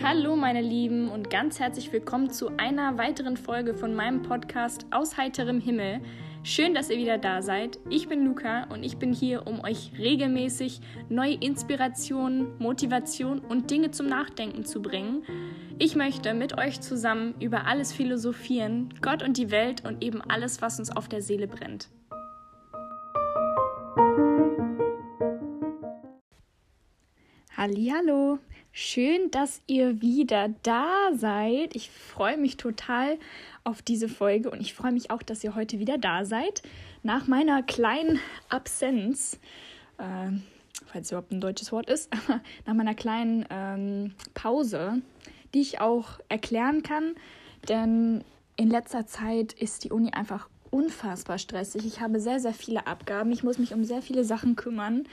Hallo meine Lieben und ganz herzlich willkommen zu einer weiteren Folge von meinem Podcast Aus heiterem Himmel. Schön, dass ihr wieder da seid. Ich bin Luca und ich bin hier, um euch regelmäßig neue Inspirationen, Motivation und Dinge zum Nachdenken zu bringen. Ich möchte mit euch zusammen über alles philosophieren, Gott und die Welt und eben alles, was uns auf der Seele brennt. Hallo, schön, dass ihr wieder da seid. Ich freue mich total auf diese Folge und ich freue mich auch, dass ihr heute wieder da seid. Nach meiner kleinen Absenz, äh, falls überhaupt ein deutsches Wort ist, nach meiner kleinen ähm, Pause, die ich auch erklären kann, denn in letzter Zeit ist die Uni einfach unfassbar stressig. Ich habe sehr, sehr viele Abgaben. Ich muss mich um sehr viele Sachen kümmern.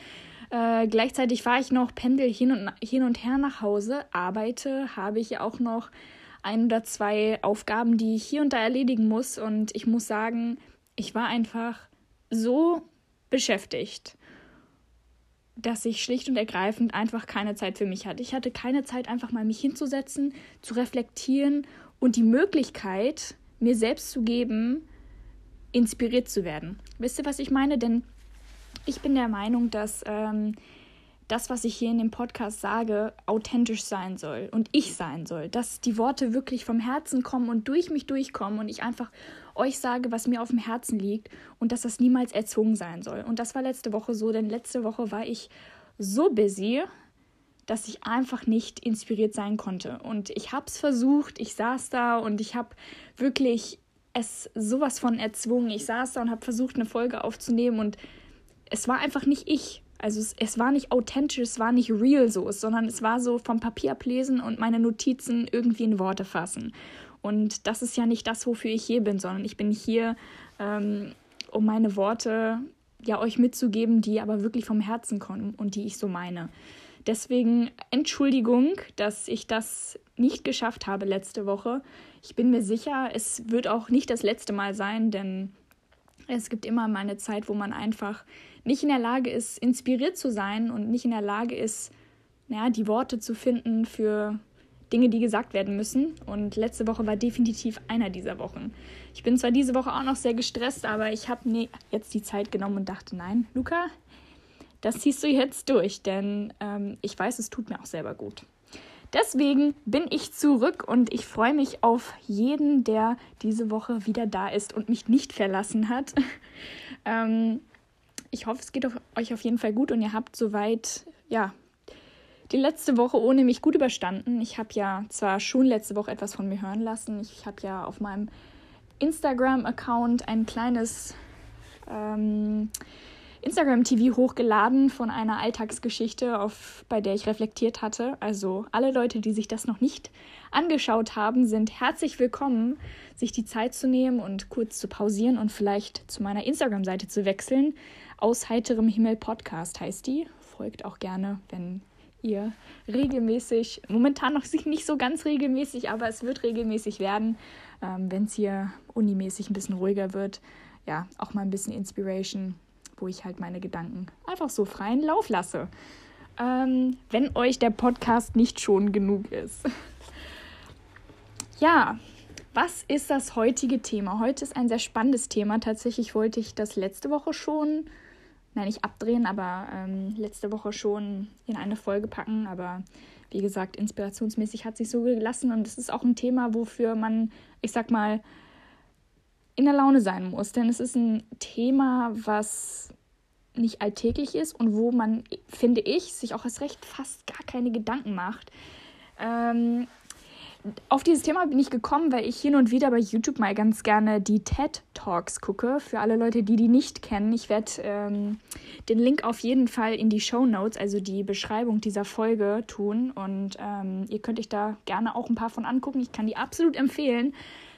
Äh, gleichzeitig fahre ich noch, pendel hin und, hin und her nach Hause, arbeite, habe ich auch noch ein oder zwei Aufgaben, die ich hier und da erledigen muss. Und ich muss sagen, ich war einfach so beschäftigt, dass ich schlicht und ergreifend einfach keine Zeit für mich hatte. Ich hatte keine Zeit, einfach mal mich hinzusetzen, zu reflektieren und die Möglichkeit, mir selbst zu geben, inspiriert zu werden. Wisst ihr, was ich meine? Denn ich bin der Meinung, dass ähm, das, was ich hier in dem Podcast sage, authentisch sein soll und ich sein soll. Dass die Worte wirklich vom Herzen kommen und durch mich durchkommen und ich einfach euch sage, was mir auf dem Herzen liegt und dass das niemals erzwungen sein soll. Und das war letzte Woche so, denn letzte Woche war ich so busy, dass ich einfach nicht inspiriert sein konnte. Und ich habe es versucht, ich saß da und ich habe wirklich es sowas von erzwungen. Ich saß da und habe versucht, eine Folge aufzunehmen und es war einfach nicht ich. Also es, es war nicht authentisch, es war nicht real so, sondern es war so vom Papier ablesen und meine Notizen irgendwie in Worte fassen. Und das ist ja nicht das, wofür ich hier bin, sondern ich bin hier, ähm, um meine Worte ja euch mitzugeben, die aber wirklich vom Herzen kommen und die ich so meine. Deswegen Entschuldigung, dass ich das nicht geschafft habe letzte Woche. Ich bin mir sicher, es wird auch nicht das letzte Mal sein, denn es gibt immer mal eine Zeit, wo man einfach nicht in der Lage ist, inspiriert zu sein und nicht in der Lage ist, ja, die Worte zu finden für Dinge, die gesagt werden müssen. Und letzte Woche war definitiv einer dieser Wochen. Ich bin zwar diese Woche auch noch sehr gestresst, aber ich habe mir jetzt die Zeit genommen und dachte, nein, Luca, das ziehst du jetzt durch, denn ähm, ich weiß, es tut mir auch selber gut. Deswegen bin ich zurück und ich freue mich auf jeden, der diese Woche wieder da ist und mich nicht verlassen hat. ähm, ich hoffe, es geht euch auf jeden Fall gut und ihr habt soweit, ja, die letzte Woche ohne mich gut überstanden. Ich habe ja zwar schon letzte Woche etwas von mir hören lassen. Ich habe ja auf meinem Instagram-Account ein kleines ähm, Instagram-TV hochgeladen von einer Alltagsgeschichte, auf, bei der ich reflektiert hatte. Also alle Leute, die sich das noch nicht angeschaut haben, sind herzlich willkommen, sich die Zeit zu nehmen und kurz zu pausieren und vielleicht zu meiner Instagram-Seite zu wechseln. Aus heiterem Himmel Podcast heißt die. Folgt auch gerne, wenn ihr regelmäßig, momentan noch nicht so ganz regelmäßig, aber es wird regelmäßig werden, ähm, wenn es hier unimäßig ein bisschen ruhiger wird. Ja, auch mal ein bisschen Inspiration wo ich halt meine Gedanken einfach so freien Lauf lasse. Ähm, wenn euch der Podcast nicht schon genug ist. ja, was ist das heutige Thema? Heute ist ein sehr spannendes Thema. Tatsächlich wollte ich das letzte Woche schon, nein, nicht abdrehen, aber ähm, letzte Woche schon in eine Folge packen. Aber wie gesagt, inspirationsmäßig hat sich so gelassen und es ist auch ein Thema, wofür man, ich sag mal, in der Laune sein muss. Denn es ist ein Thema, was nicht alltäglich ist und wo man, finde ich, sich auch als recht fast gar keine Gedanken macht. Ähm, auf dieses Thema bin ich gekommen, weil ich hin und wieder bei YouTube mal ganz gerne die TED Talks gucke. Für alle Leute, die die nicht kennen, ich werde ähm, den Link auf jeden Fall in die Show Notes, also die Beschreibung dieser Folge, tun. Und ähm, ihr könnt euch da gerne auch ein paar von angucken. Ich kann die absolut empfehlen.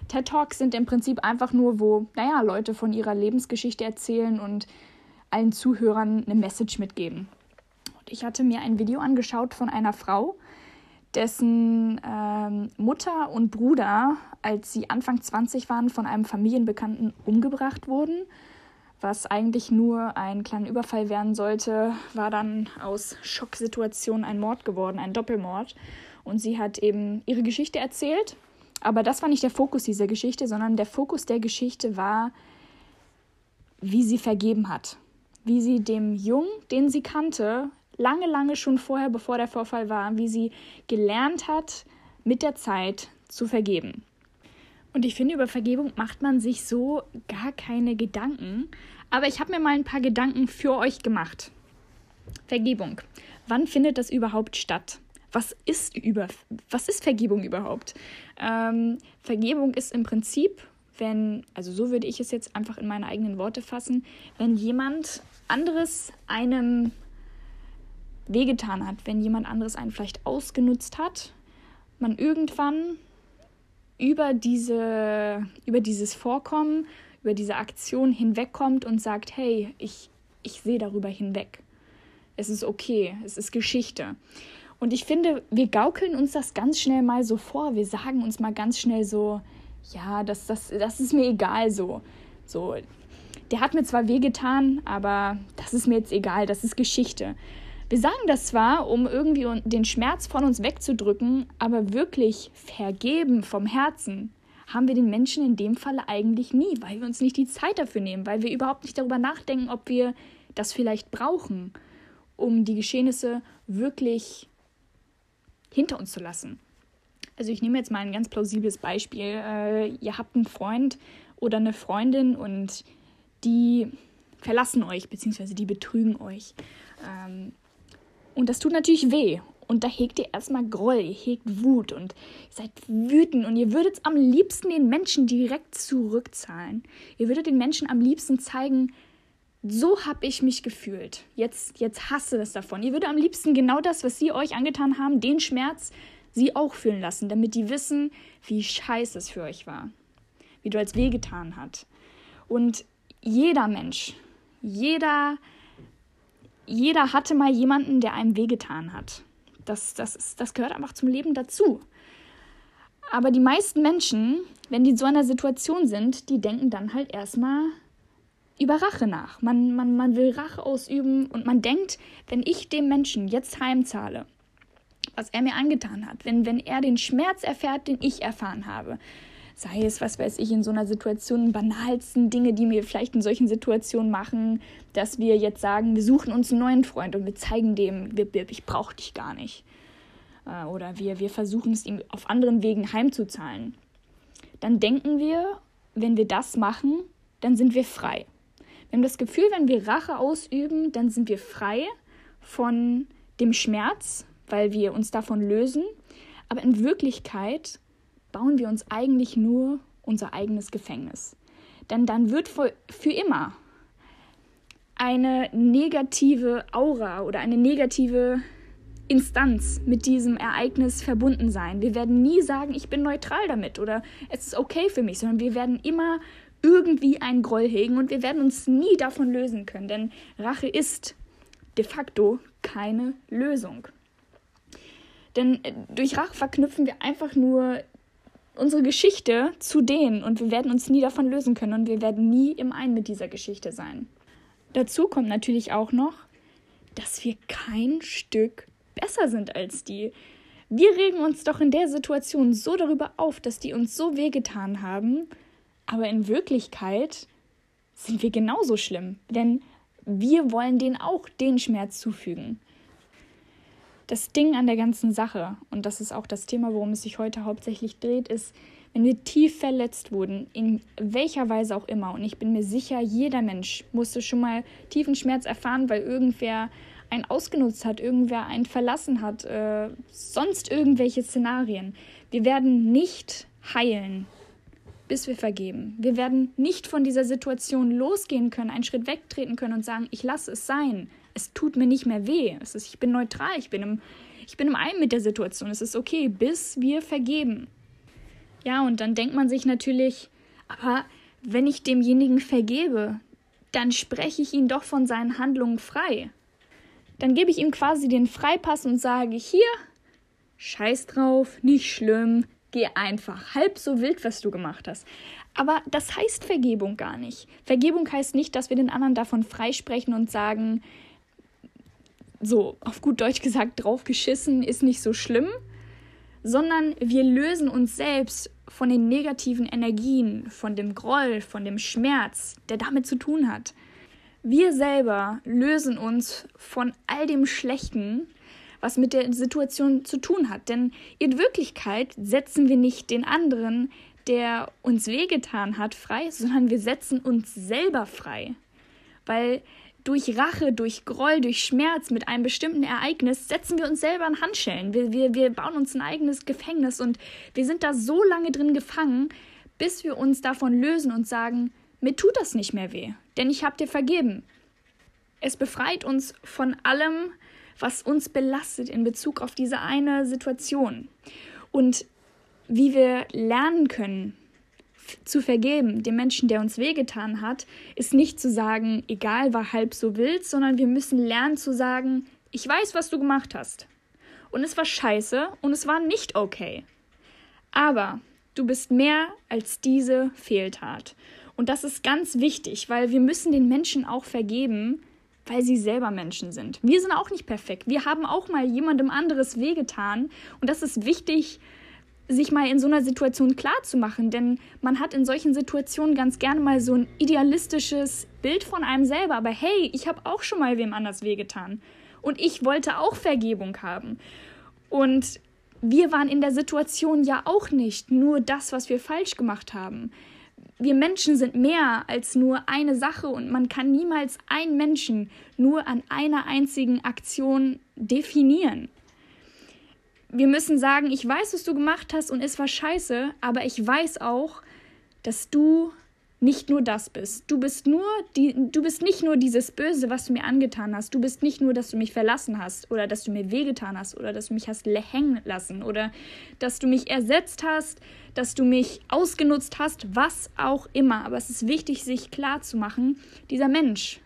TED Talks sind im Prinzip einfach nur, wo, naja, Leute von ihrer Lebensgeschichte erzählen und allen Zuhörern eine Message mitgeben. Und ich hatte mir ein Video angeschaut von einer Frau, dessen ähm, Mutter und Bruder, als sie Anfang 20 waren, von einem Familienbekannten umgebracht wurden. was eigentlich nur ein kleiner Überfall werden sollte, war dann aus Schocksituation ein Mord geworden, ein Doppelmord. Und sie hat eben ihre Geschichte erzählt. Aber das war nicht der Fokus dieser Geschichte, sondern der Fokus der Geschichte war, wie sie vergeben hat. Wie sie dem Jungen, den sie kannte, lange, lange schon vorher, bevor der Vorfall war, wie sie gelernt hat, mit der Zeit zu vergeben. Und ich finde, über Vergebung macht man sich so gar keine Gedanken. Aber ich habe mir mal ein paar Gedanken für euch gemacht. Vergebung. Wann findet das überhaupt statt? Was ist über, was ist Vergebung überhaupt? Ähm, Vergebung ist im Prinzip, wenn, also so würde ich es jetzt einfach in meine eigenen Worte fassen, wenn jemand anderes einem wehgetan hat, wenn jemand anderes einen vielleicht ausgenutzt hat, man irgendwann über, diese, über dieses Vorkommen, über diese Aktion hinwegkommt und sagt, hey, ich, ich sehe darüber hinweg. Es ist okay, es ist Geschichte. Und ich finde, wir gaukeln uns das ganz schnell mal so vor. Wir sagen uns mal ganz schnell so, ja, das, das, das ist mir egal so. So, der hat mir zwar wehgetan, aber das ist mir jetzt egal, das ist Geschichte. Wir sagen das zwar, um irgendwie den Schmerz von uns wegzudrücken, aber wirklich vergeben vom Herzen haben wir den Menschen in dem Falle eigentlich nie, weil wir uns nicht die Zeit dafür nehmen, weil wir überhaupt nicht darüber nachdenken, ob wir das vielleicht brauchen, um die Geschehnisse wirklich hinter uns zu lassen. Also ich nehme jetzt mal ein ganz plausibles Beispiel. Äh, ihr habt einen Freund oder eine Freundin und die verlassen euch, beziehungsweise die betrügen euch. Ähm, und das tut natürlich weh. Und da hegt ihr erstmal Groll, ihr hegt Wut und ihr seid wütend und ihr würdet am liebsten den Menschen direkt zurückzahlen. Ihr würdet den Menschen am liebsten zeigen, so habe ich mich gefühlt. Jetzt, jetzt hasse das davon. Ihr würdet am liebsten genau das, was sie euch angetan haben, den Schmerz, sie auch fühlen lassen, damit die wissen, wie scheiße es für euch war. Wie du als wehgetan hat. Und jeder Mensch, jeder jeder hatte mal jemanden, der einem wehgetan hat. Das, das, das gehört einfach zum Leben dazu. Aber die meisten Menschen, wenn die in so einer Situation sind, die denken dann halt erstmal über Rache nach. Man, man, man will Rache ausüben und man denkt, wenn ich dem Menschen jetzt heimzahle, was er mir angetan hat, wenn, wenn er den Schmerz erfährt, den ich erfahren habe, sei es, was weiß ich, in so einer Situation, banalsten Dinge, die wir vielleicht in solchen Situationen machen, dass wir jetzt sagen, wir suchen uns einen neuen Freund und wir zeigen dem, ich brauche dich gar nicht. Äh, oder wir, wir versuchen es ihm auf anderen Wegen heimzuzahlen. Dann denken wir, wenn wir das machen, dann sind wir frei. Wir haben das Gefühl, wenn wir Rache ausüben, dann sind wir frei von dem Schmerz, weil wir uns davon lösen. Aber in Wirklichkeit bauen wir uns eigentlich nur unser eigenes Gefängnis. Denn dann wird für immer eine negative Aura oder eine negative Instanz mit diesem Ereignis verbunden sein. Wir werden nie sagen, ich bin neutral damit oder es ist okay für mich, sondern wir werden immer irgendwie einen Groll hegen und wir werden uns nie davon lösen können, denn Rache ist de facto keine Lösung. Denn äh, durch Rache verknüpfen wir einfach nur unsere Geschichte zu denen und wir werden uns nie davon lösen können und wir werden nie im Einen mit dieser Geschichte sein. Dazu kommt natürlich auch noch, dass wir kein Stück besser sind als die. Wir regen uns doch in der Situation so darüber auf, dass die uns so wehgetan haben, aber in Wirklichkeit sind wir genauso schlimm, denn wir wollen denen auch den Schmerz zufügen das Ding an der ganzen Sache, und das ist auch das Thema, worum es sich heute hauptsächlich dreht, ist, wenn wir tief verletzt wurden, in welcher Weise auch immer, und ich bin mir sicher, jeder Mensch musste schon mal tiefen Schmerz erfahren, weil irgendwer einen ausgenutzt hat, irgendwer einen verlassen hat, äh, sonst irgendwelche Szenarien. Wir werden nicht heilen, bis wir vergeben. Wir werden nicht von dieser Situation losgehen können, einen Schritt wegtreten können und sagen, ich lasse es sein es tut mir nicht mehr weh. Es ist, ich bin neutral, ich bin, im, ich bin im Einen mit der Situation. Es ist okay, bis wir vergeben. Ja, und dann denkt man sich natürlich, aber wenn ich demjenigen vergebe, dann spreche ich ihn doch von seinen Handlungen frei. Dann gebe ich ihm quasi den Freipass und sage, hier, scheiß drauf, nicht schlimm, geh einfach. Halb so wild, was du gemacht hast. Aber das heißt Vergebung gar nicht. Vergebung heißt nicht, dass wir den anderen davon freisprechen und sagen, so auf gut Deutsch gesagt, draufgeschissen ist nicht so schlimm, sondern wir lösen uns selbst von den negativen Energien, von dem Groll, von dem Schmerz, der damit zu tun hat. Wir selber lösen uns von all dem Schlechten, was mit der Situation zu tun hat. Denn in Wirklichkeit setzen wir nicht den anderen, der uns wehgetan hat, frei, sondern wir setzen uns selber frei. Weil durch Rache, durch Groll, durch Schmerz mit einem bestimmten Ereignis setzen wir uns selber in Handschellen. Wir, wir, wir bauen uns ein eigenes Gefängnis und wir sind da so lange drin gefangen, bis wir uns davon lösen und sagen, mir tut das nicht mehr weh, denn ich habe dir vergeben. Es befreit uns von allem, was uns belastet in Bezug auf diese eine Situation. Und wie wir lernen können, zu vergeben, dem Menschen, der uns wehgetan hat, ist nicht zu sagen, egal, war halb so wild, sondern wir müssen lernen zu sagen, ich weiß, was du gemacht hast. Und es war scheiße und es war nicht okay. Aber du bist mehr als diese Fehltat. Und das ist ganz wichtig, weil wir müssen den Menschen auch vergeben, weil sie selber Menschen sind. Wir sind auch nicht perfekt. Wir haben auch mal jemandem anderes wehgetan. Und das ist wichtig, sich mal in so einer Situation klar zu machen, denn man hat in solchen Situationen ganz gerne mal so ein idealistisches Bild von einem selber, aber hey, ich habe auch schon mal wem anders wehgetan und ich wollte auch Vergebung haben. Und wir waren in der Situation ja auch nicht nur das, was wir falsch gemacht haben wir Menschen sind mehr als nur eine Sache und man kann niemals einen Menschen nur an einer einzigen Aktion definieren. Wir müssen sagen, ich weiß, was du gemacht hast und es war scheiße, aber ich weiß auch, dass du nicht nur das bist. Du bist nur die, du bist nicht nur dieses Böse, was du mir angetan hast. Du bist nicht nur, dass du mich verlassen hast oder dass du mir wehgetan hast oder dass du mich hast hängen lassen oder dass du mich ersetzt hast, dass du mich ausgenutzt hast, was auch immer. Aber es ist wichtig, sich klar zu machen, dieser Mensch,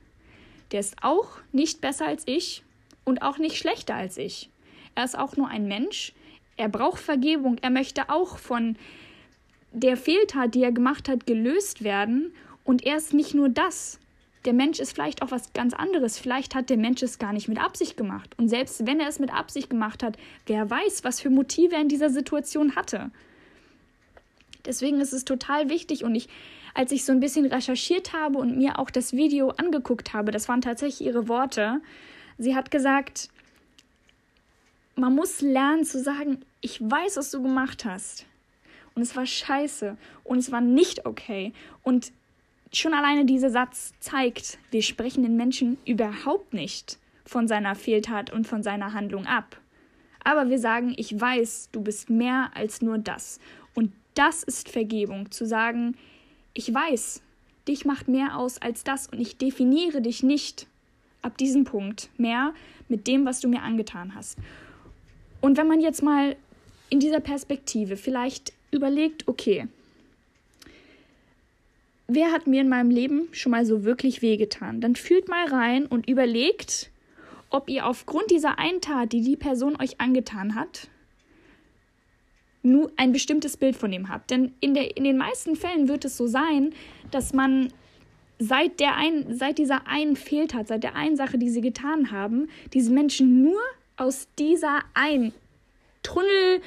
der ist auch nicht besser als ich und auch nicht schlechter als ich. Er ist auch nur ein Mensch. Er braucht Vergebung. Er möchte auch von der Fehltat, die er gemacht hat, gelöst werden. Und er ist nicht nur das. Der Mensch ist vielleicht auch was ganz anderes. Vielleicht hat der Mensch es gar nicht mit Absicht gemacht. Und selbst wenn er es mit Absicht gemacht hat, wer weiß, was für Motive er in dieser Situation hatte. Deswegen ist es total wichtig und ich, als ich so ein bisschen recherchiert habe und mir auch das Video angeguckt habe, das waren tatsächlich ihre Worte. Sie hat gesagt, man muss lernen zu sagen, ich weiß, was du gemacht hast und es war scheiße und es war nicht okay. Und schon alleine dieser Satz zeigt, wir sprechen den Menschen überhaupt nicht von seiner Fehltat und von seiner Handlung ab. Aber wir sagen, ich weiß, du bist mehr als nur das. Und das ist Vergebung, zu sagen, ich weiß, dich macht mehr aus als das und ich definiere dich nicht ab diesem Punkt mehr mit dem, was du mir angetan hast. Und wenn man jetzt mal in dieser Perspektive vielleicht überlegt, okay, wer hat mir in meinem Leben schon mal so wirklich wehgetan? Dann fühlt mal rein und überlegt, ob ihr aufgrund dieser einen Tat, die die Person euch angetan hat, nur ein bestimmtes Bild von ihm habt. Denn in, der, in den meisten Fällen wird es so sein, dass man seit, der ein, seit dieser einen Fehltat, seit der einen Sache, die sie getan haben, diese Menschen nur aus dieser einen Tunnel,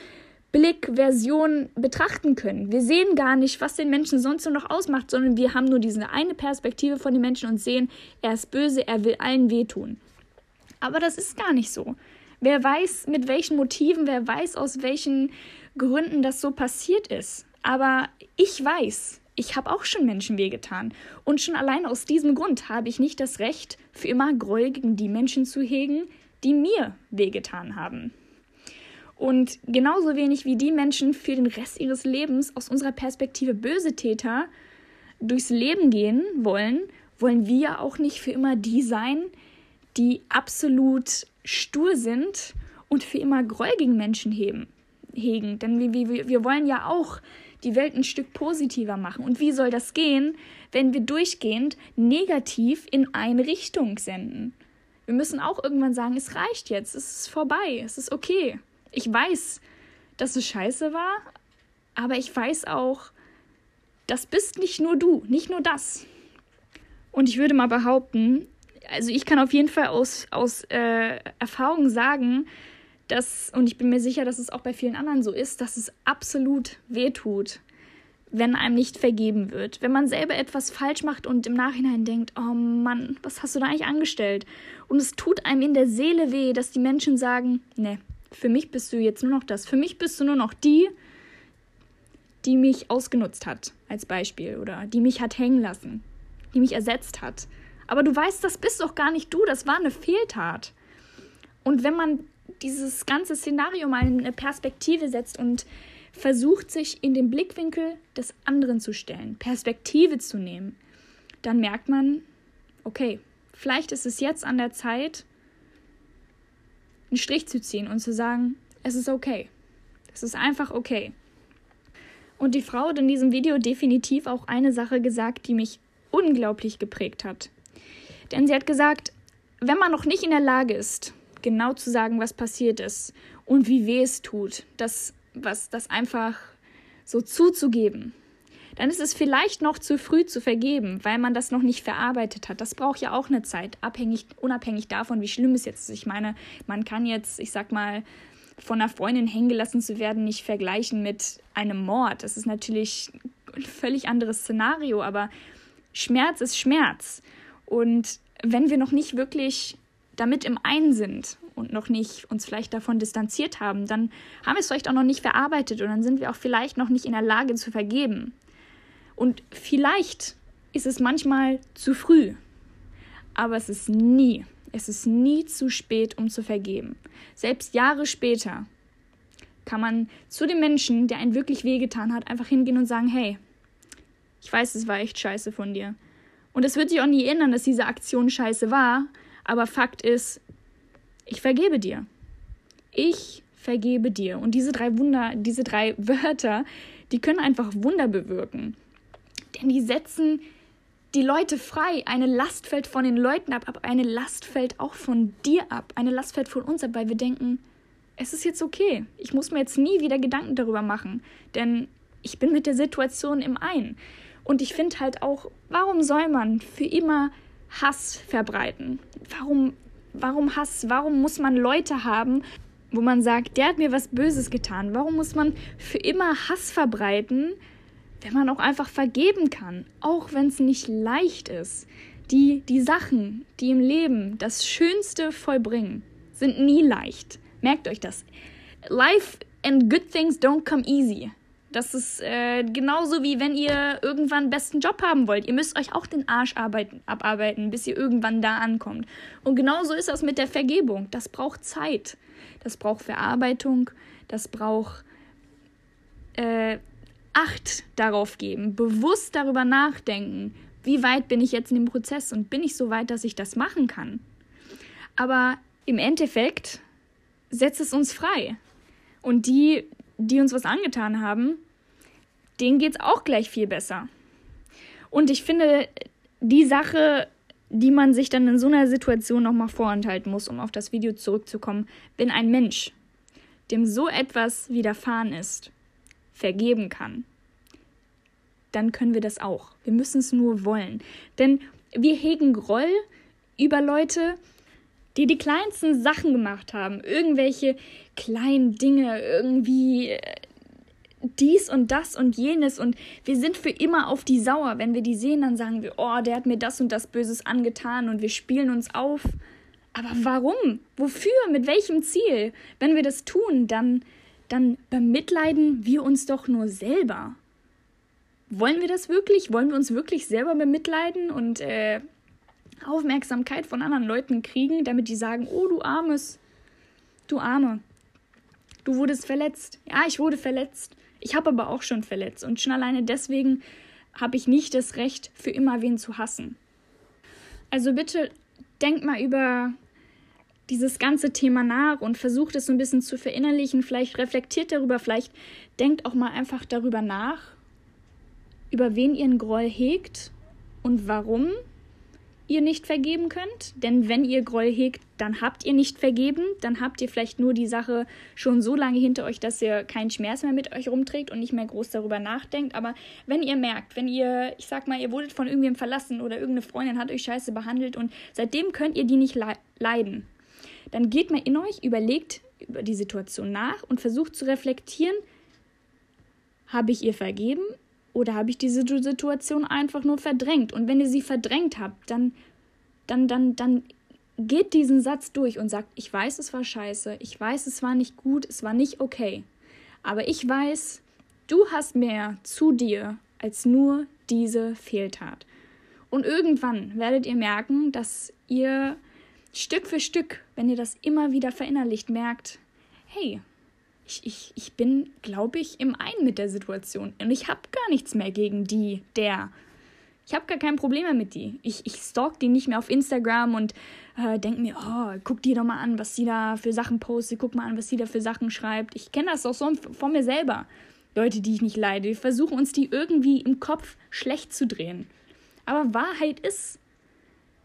Blickversion betrachten können. Wir sehen gar nicht, was den Menschen sonst noch ausmacht, sondern wir haben nur diese eine Perspektive von den Menschen und sehen, er ist böse, er will allen wehtun. Aber das ist gar nicht so. Wer weiß, mit welchen Motiven, wer weiß, aus welchen Gründen das so passiert ist. Aber ich weiß, ich habe auch schon Menschen wehgetan. Und schon allein aus diesem Grund habe ich nicht das Recht, für immer Groll gegen die Menschen zu hegen, die mir wehgetan haben. Und genauso wenig wie die Menschen für den Rest ihres Lebens aus unserer Perspektive böse Täter durchs Leben gehen wollen, wollen wir auch nicht für immer die sein, die absolut stur sind und für immer Groll gegen Menschen heben, hegen. Denn wir, wir, wir wollen ja auch die Welt ein Stück positiver machen. Und wie soll das gehen, wenn wir durchgehend negativ in eine Richtung senden? Wir müssen auch irgendwann sagen, es reicht jetzt, es ist vorbei, es ist okay ich weiß, dass es scheiße war, Aber ich weiß auch, das bist nicht nur du, nicht nur das. Und ich würde mal behaupten, also ich kann auf jeden Fall aus, aus äh, Erfahrung sagen, dass, und ich bin mir sicher, dass es auch bei vielen anderen so ist, dass es absolut wehtut, wenn einem nicht vergeben wird. Wenn man selber etwas falsch macht und im Nachhinein denkt, oh Mann, was hast du da eigentlich angestellt? Und es tut einem in der Seele weh, dass die Menschen sagen, ne, für mich bist du jetzt nur noch das. Für mich bist du nur noch die, die mich ausgenutzt hat, als Beispiel, oder die mich hat hängen lassen, die mich ersetzt hat. Aber du weißt, das bist doch gar nicht du, das war eine Fehltat. Und wenn man dieses ganze Szenario mal in eine Perspektive setzt und versucht, sich in den Blickwinkel des anderen zu stellen, Perspektive zu nehmen, dann merkt man, okay, vielleicht ist es jetzt an der Zeit, einen Strich zu ziehen und zu sagen, es ist okay. Es ist einfach okay. Und die Frau hat in diesem Video definitiv auch eine Sache gesagt, die mich unglaublich geprägt hat. Denn sie hat gesagt, wenn man noch nicht in der Lage ist, genau zu sagen, was passiert ist und wie weh es tut, das, was, das einfach so zuzugeben, dann ist es vielleicht noch zu früh zu vergeben, weil man das noch nicht verarbeitet hat. Das braucht ja auch eine Zeit, abhängig, unabhängig davon, wie schlimm es jetzt ist. Ich meine, man kann jetzt, ich sag mal, von einer Freundin hängen gelassen zu werden, nicht vergleichen mit einem Mord. Das ist natürlich ein völlig anderes Szenario, aber Schmerz ist Schmerz. Und wenn wir noch nicht wirklich damit im Einen sind und noch nicht uns vielleicht davon distanziert haben, dann haben wir es vielleicht auch noch nicht verarbeitet und dann sind wir auch vielleicht noch nicht in der Lage zu vergeben. Und vielleicht ist es manchmal zu früh, aber es ist nie, es ist nie zu spät, um zu vergeben. Selbst Jahre später kann man zu dem Menschen, der einen wirklich wehgetan hat, einfach hingehen und sagen, hey, ich weiß, es war echt scheiße von dir. Und es wird sich auch nie ändern, dass diese Aktion scheiße war, aber Fakt ist, ich vergebe dir. Ich vergebe dir. Und diese drei Wunder, diese drei Wörter, die können einfach Wunder bewirken. Denn die setzen die Leute frei. Eine Last fällt von den Leuten ab, aber eine Last fällt auch von dir ab. Eine Last fällt von uns ab, weil wir denken, es ist jetzt okay. Ich muss mir jetzt nie wieder Gedanken darüber machen, denn ich bin mit der Situation im Ein. Und ich finde halt auch, warum soll man für immer Hass verbreiten? Warum, warum Hass? Warum muss man Leute haben, wo man sagt, der hat mir was Böses getan? Warum muss man für immer Hass verbreiten, wenn man auch einfach vergeben kann, auch wenn es nicht leicht ist. Die, die Sachen, die im Leben das Schönste vollbringen, sind nie leicht. Merkt euch das. Life and good things don't come easy. Das ist äh, genauso wie wenn ihr irgendwann besten Job haben wollt. Ihr müsst euch auch den Arsch arbeiten, abarbeiten, bis ihr irgendwann da ankommt. Und genauso ist das mit der Vergebung. Das braucht Zeit. Das braucht Verarbeitung. Das braucht äh, Acht darauf geben, bewusst darüber nachdenken, wie weit bin ich jetzt in dem Prozess und bin ich so weit, dass ich das machen kann. Aber im Endeffekt setzt es uns frei. Und die, die uns was angetan haben, denen geht es auch gleich viel besser. Und ich finde, die Sache, die man sich dann in so einer Situation nochmal vorenthalten muss, um auf das Video zurückzukommen, wenn ein Mensch, dem so etwas widerfahren ist, vergeben kann, dann können wir das auch. Wir müssen es nur wollen. Denn wir hegen Groll über Leute, die die kleinsten Sachen gemacht haben. Irgendwelche kleinen Dinge, irgendwie äh, dies und das und jenes. Und wir sind für immer auf die sauer. Wenn wir die sehen, dann sagen wir, oh, der hat mir das und das Böses angetan und wir spielen uns auf. Aber warum? Wofür? Mit welchem Ziel? Wenn wir das tun, dann dann bemitleiden wir uns doch nur selber. Wollen wir das wirklich? Wollen wir uns wirklich selber bemitleiden und äh, Aufmerksamkeit von anderen Leuten kriegen, damit die sagen, oh du armes, du arme, du wurdest verletzt. Ja, ich wurde verletzt. Ich habe aber auch schon verletzt und schon alleine deswegen habe ich nicht das Recht, für immer wen zu hassen. Also bitte denkt mal über dieses ganze Thema nach und versucht es so ein bisschen zu verinnerlichen. Vielleicht reflektiert darüber, vielleicht denkt auch mal einfach darüber nach, über wen ihr einen Groll hegt und warum. Ihr nicht vergeben könnt. Denn wenn ihr Groll hegt, dann habt ihr nicht vergeben. Dann habt ihr vielleicht nur die Sache schon so lange hinter euch, dass ihr keinen Schmerz mehr mit euch rumträgt und nicht mehr groß darüber nachdenkt. Aber wenn ihr merkt, wenn ihr, ich sag mal, ihr wurdet von irgendwem verlassen oder irgendeine Freundin hat euch scheiße behandelt und seitdem könnt ihr die nicht leiden, dann geht mal in euch, überlegt über die Situation nach und versucht zu reflektieren, habe ich ihr vergeben oder habe ich diese Situation einfach nur verdrängt? Und wenn ihr sie verdrängt habt, dann, dann, dann, dann geht diesen Satz durch und sagt, ich weiß, es war scheiße, ich weiß, es war nicht gut, es war nicht okay. Aber ich weiß, du hast mehr zu dir als nur diese Fehltat. Und irgendwann werdet ihr merken, dass ihr Stück für Stück, wenn ihr das immer wieder verinnerlicht, merkt, hey, ich, ich, ich bin, glaube ich, im Einen mit der Situation. Und ich habe gar nichts mehr gegen die, der. Ich habe gar kein Problem mehr mit die. Ich, ich stalk die nicht mehr auf Instagram und äh, denke mir, oh, guck die doch mal an, was sie da für Sachen postet, guck mal an, was sie da für Sachen schreibt. Ich kenne das auch so von mir selber. Leute, die ich nicht leide. Wir versuchen uns die irgendwie im Kopf schlecht zu drehen. Aber Wahrheit ist,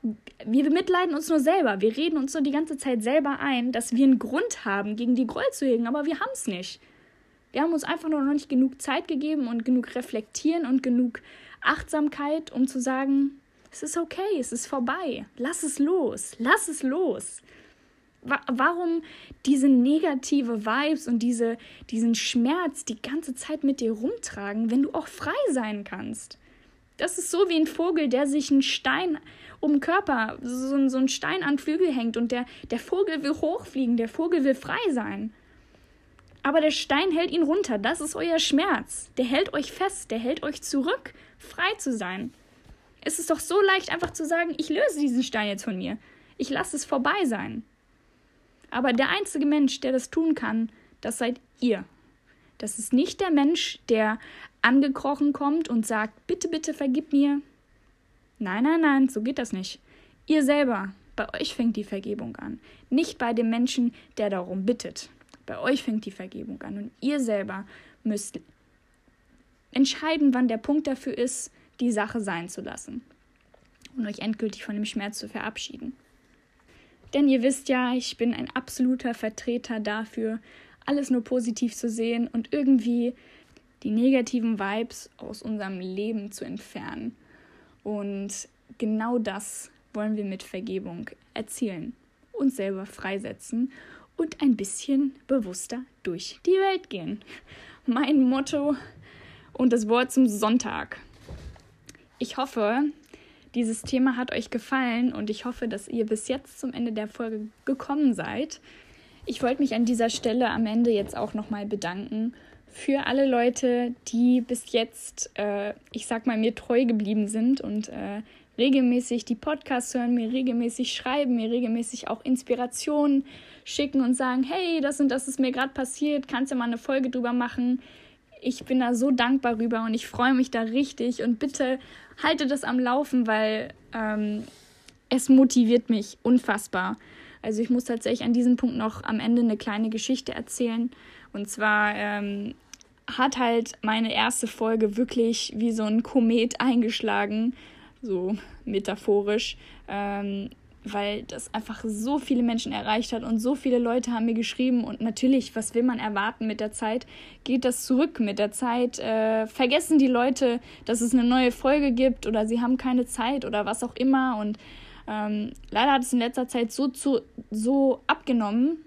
wir bemitleiden uns nur selber. Wir reden uns nur die ganze Zeit selber ein, dass wir einen Grund haben, gegen die Groll zu hegen, aber wir haben es nicht. Wir haben uns einfach nur noch nicht genug Zeit gegeben und genug Reflektieren und genug Achtsamkeit, um zu sagen, es ist okay, es ist vorbei, lass es los, lass es los. Warum diese negative Vibes und diese, diesen Schmerz die ganze Zeit mit dir rumtragen, wenn du auch frei sein kannst? Das ist so wie ein Vogel, der sich einen Stein um den Körper, so, so ein Stein an Flügel hängt und der, der Vogel will hochfliegen, der Vogel will frei sein. Aber der Stein hält ihn runter, das ist euer Schmerz. Der hält euch fest, der hält euch zurück, frei zu sein. Es ist doch so leicht einfach zu sagen, ich löse diesen Stein jetzt von mir. Ich lasse es vorbei sein. Aber der einzige Mensch, der das tun kann, das seid ihr. Das ist nicht der Mensch, der angekrochen kommt und sagt, bitte, bitte vergib mir. Nein, nein, nein, so geht das nicht. Ihr selber, bei euch fängt die Vergebung an. Nicht bei dem Menschen, der darum bittet. Bei euch fängt die Vergebung an. Und ihr selber müsst entscheiden, wann der Punkt dafür ist, die Sache sein zu lassen. Und euch endgültig von dem Schmerz zu verabschieden. Denn ihr wisst ja, ich bin ein absoluter Vertreter dafür, alles nur positiv zu sehen und irgendwie die negativen Vibes aus unserem Leben zu entfernen. Und genau das wollen wir mit Vergebung erzielen, uns selber freisetzen und ein bisschen bewusster durch die Welt gehen. Mein Motto und das Wort zum Sonntag. Ich hoffe, dieses Thema hat euch gefallen und ich hoffe, dass ihr bis jetzt zum Ende der Folge gekommen seid. Ich wollte mich an dieser Stelle am Ende jetzt auch nochmal bedanken für alle Leute, die bis jetzt, äh, ich sag mal, mir treu geblieben sind und äh, regelmäßig die Podcasts hören, mir regelmäßig schreiben, mir regelmäßig auch Inspirationen schicken und sagen, hey, das und das ist mir gerade passiert, kannst du mal eine Folge drüber machen. Ich bin da so dankbar rüber und ich freue mich da richtig und bitte halte das am Laufen, weil ähm, es motiviert mich unfassbar. Also ich muss tatsächlich an diesem Punkt noch am Ende eine kleine Geschichte erzählen. Und zwar ähm, hat halt meine erste Folge wirklich wie so ein Komet eingeschlagen, so metaphorisch, ähm, weil das einfach so viele Menschen erreicht hat und so viele Leute haben mir geschrieben. Und natürlich, was will man erwarten mit der Zeit, geht das zurück mit der Zeit, äh, vergessen die Leute, dass es eine neue Folge gibt oder sie haben keine Zeit oder was auch immer? Und ähm, leider hat es in letzter Zeit so, zu, so abgenommen,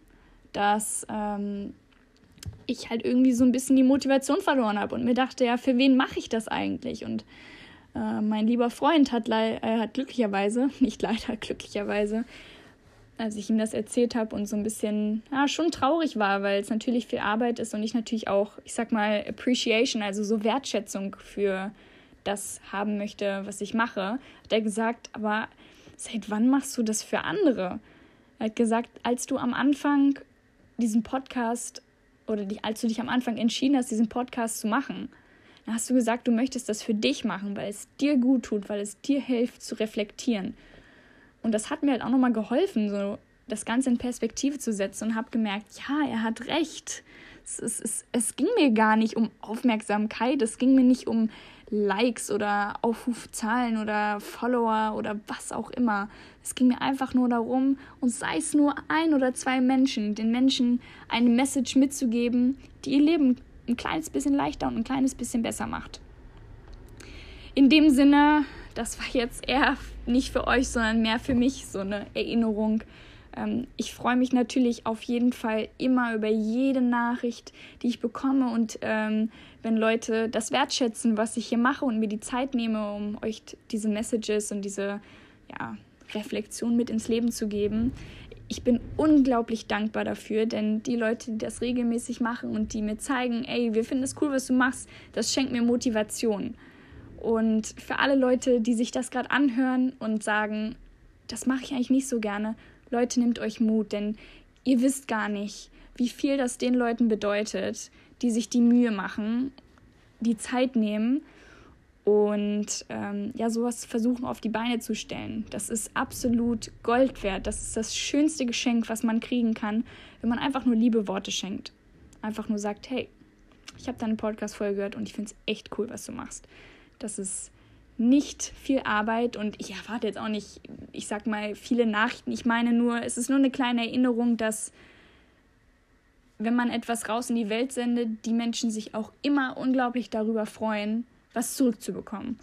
dass ähm, ich halt irgendwie so ein bisschen die Motivation verloren habe und mir dachte, ja, für wen mache ich das eigentlich? Und äh, mein lieber Freund hat, äh, hat glücklicherweise, nicht leider, glücklicherweise, als ich ihm das erzählt habe und so ein bisschen, ja, schon traurig war, weil es natürlich viel Arbeit ist und ich natürlich auch, ich sag mal, Appreciation, also so Wertschätzung für das haben möchte, was ich mache, hat er gesagt, aber seit wann machst du das für andere? Er hat gesagt, als du am Anfang diesen Podcast oder die, als du dich am Anfang entschieden hast, diesen Podcast zu machen, dann hast du gesagt, du möchtest das für dich machen, weil es dir gut tut, weil es dir hilft zu reflektieren. Und das hat mir halt auch nochmal geholfen, so das Ganze in Perspektive zu setzen und habe gemerkt, ja, er hat recht. Es, es, es, es ging mir gar nicht um Aufmerksamkeit, es ging mir nicht um Likes oder Aufrufzahlen oder Follower oder was auch immer. Es ging mir einfach nur darum, und sei es nur ein oder zwei Menschen, den Menschen eine Message mitzugeben, die ihr Leben ein kleines bisschen leichter und ein kleines bisschen besser macht. In dem Sinne, das war jetzt eher nicht für euch, sondern mehr für mich so eine Erinnerung ich freue mich natürlich auf jeden Fall immer über jede Nachricht, die ich bekomme und ähm, wenn Leute das wertschätzen, was ich hier mache und mir die Zeit nehme, um euch diese Messages und diese ja, Reflexion mit ins Leben zu geben. Ich bin unglaublich dankbar dafür, denn die Leute, die das regelmäßig machen und die mir zeigen, ey, wir finden es cool, was du machst, das schenkt mir Motivation. Und für alle Leute, die sich das gerade anhören und sagen, das mache ich eigentlich nicht so gerne, Leute, nehmt euch Mut, denn ihr wisst gar nicht, wie viel das den Leuten bedeutet, die sich die Mühe machen, die Zeit nehmen und ähm, ja, sowas versuchen auf die Beine zu stellen. Das ist absolut Gold wert. Das ist das schönste Geschenk, was man kriegen kann, wenn man einfach nur liebe Worte schenkt. Einfach nur sagt, hey, ich habe deine Podcast-Folge gehört und ich finde es echt cool, was du machst. Das ist nicht viel Arbeit und ich erwarte jetzt auch nicht, ich sag mal, viele Nachrichten. Ich meine nur, es ist nur eine kleine Erinnerung, dass wenn man etwas raus in die Welt sendet, die Menschen sich auch immer unglaublich darüber freuen, was zurückzubekommen.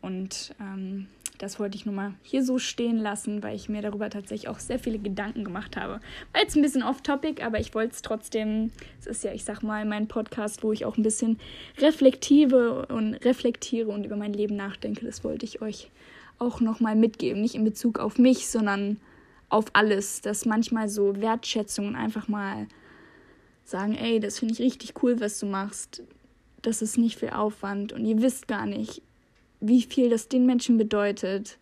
Und ähm, das wollte ich nur mal hier so stehen lassen, weil ich mir darüber tatsächlich auch sehr viele Gedanken gemacht habe. War jetzt ein bisschen off-topic, aber ich wollte es trotzdem, es ist ja, ich sag mal, mein Podcast, wo ich auch ein bisschen reflektive und reflektiere und über mein Leben nachdenke. Das wollte ich euch auch nochmal mitgeben. Nicht in Bezug auf mich, sondern auf alles. Dass manchmal so Wertschätzungen einfach mal sagen, ey, das finde ich richtig cool, was du machst. Das ist nicht viel Aufwand und ihr wisst gar nicht, wie viel das den Menschen bedeutet,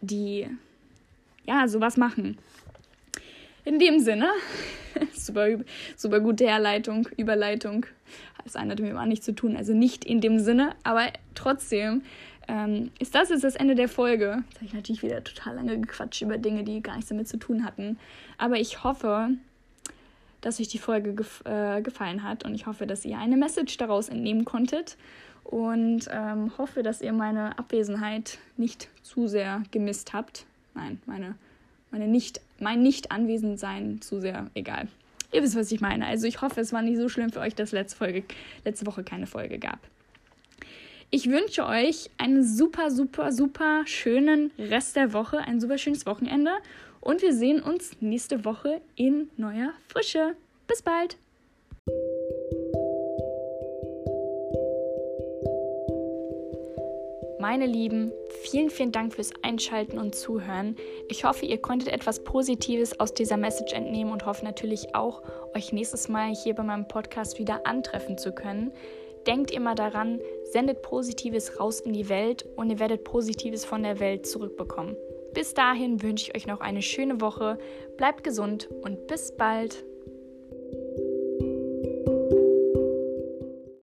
die ja sowas machen. In dem Sinne, super, super gute Herleitung, Überleitung. Das eine hat mit dem anderen nichts zu tun, also nicht in dem Sinne, aber trotzdem ähm, ist das jetzt das Ende der Folge. Jetzt habe ich natürlich wieder total lange gequatscht über Dinge, die gar nichts damit zu tun hatten. Aber ich hoffe, dass euch die Folge gef äh, gefallen hat und ich hoffe, dass ihr eine Message daraus entnehmen konntet und ähm, hoffe, dass ihr meine Abwesenheit nicht zu sehr gemisst habt. Nein, meine, meine nicht, mein Nicht-Anwesendsein zu sehr egal. Ihr wisst, was ich meine. Also ich hoffe, es war nicht so schlimm für euch, dass letzte, Folge, letzte Woche keine Folge gab. Ich wünsche euch einen super, super, super schönen Rest der Woche, ein super schönes Wochenende und wir sehen uns nächste Woche in neuer Frische. Bis bald! Meine Lieben, vielen, vielen Dank fürs Einschalten und Zuhören. Ich hoffe, ihr konntet etwas Positives aus dieser Message entnehmen und hoffe natürlich auch, euch nächstes Mal hier bei meinem Podcast wieder antreffen zu können. Denkt immer daran, sendet Positives raus in die Welt und ihr werdet Positives von der Welt zurückbekommen. Bis dahin wünsche ich euch noch eine schöne Woche, bleibt gesund und bis bald.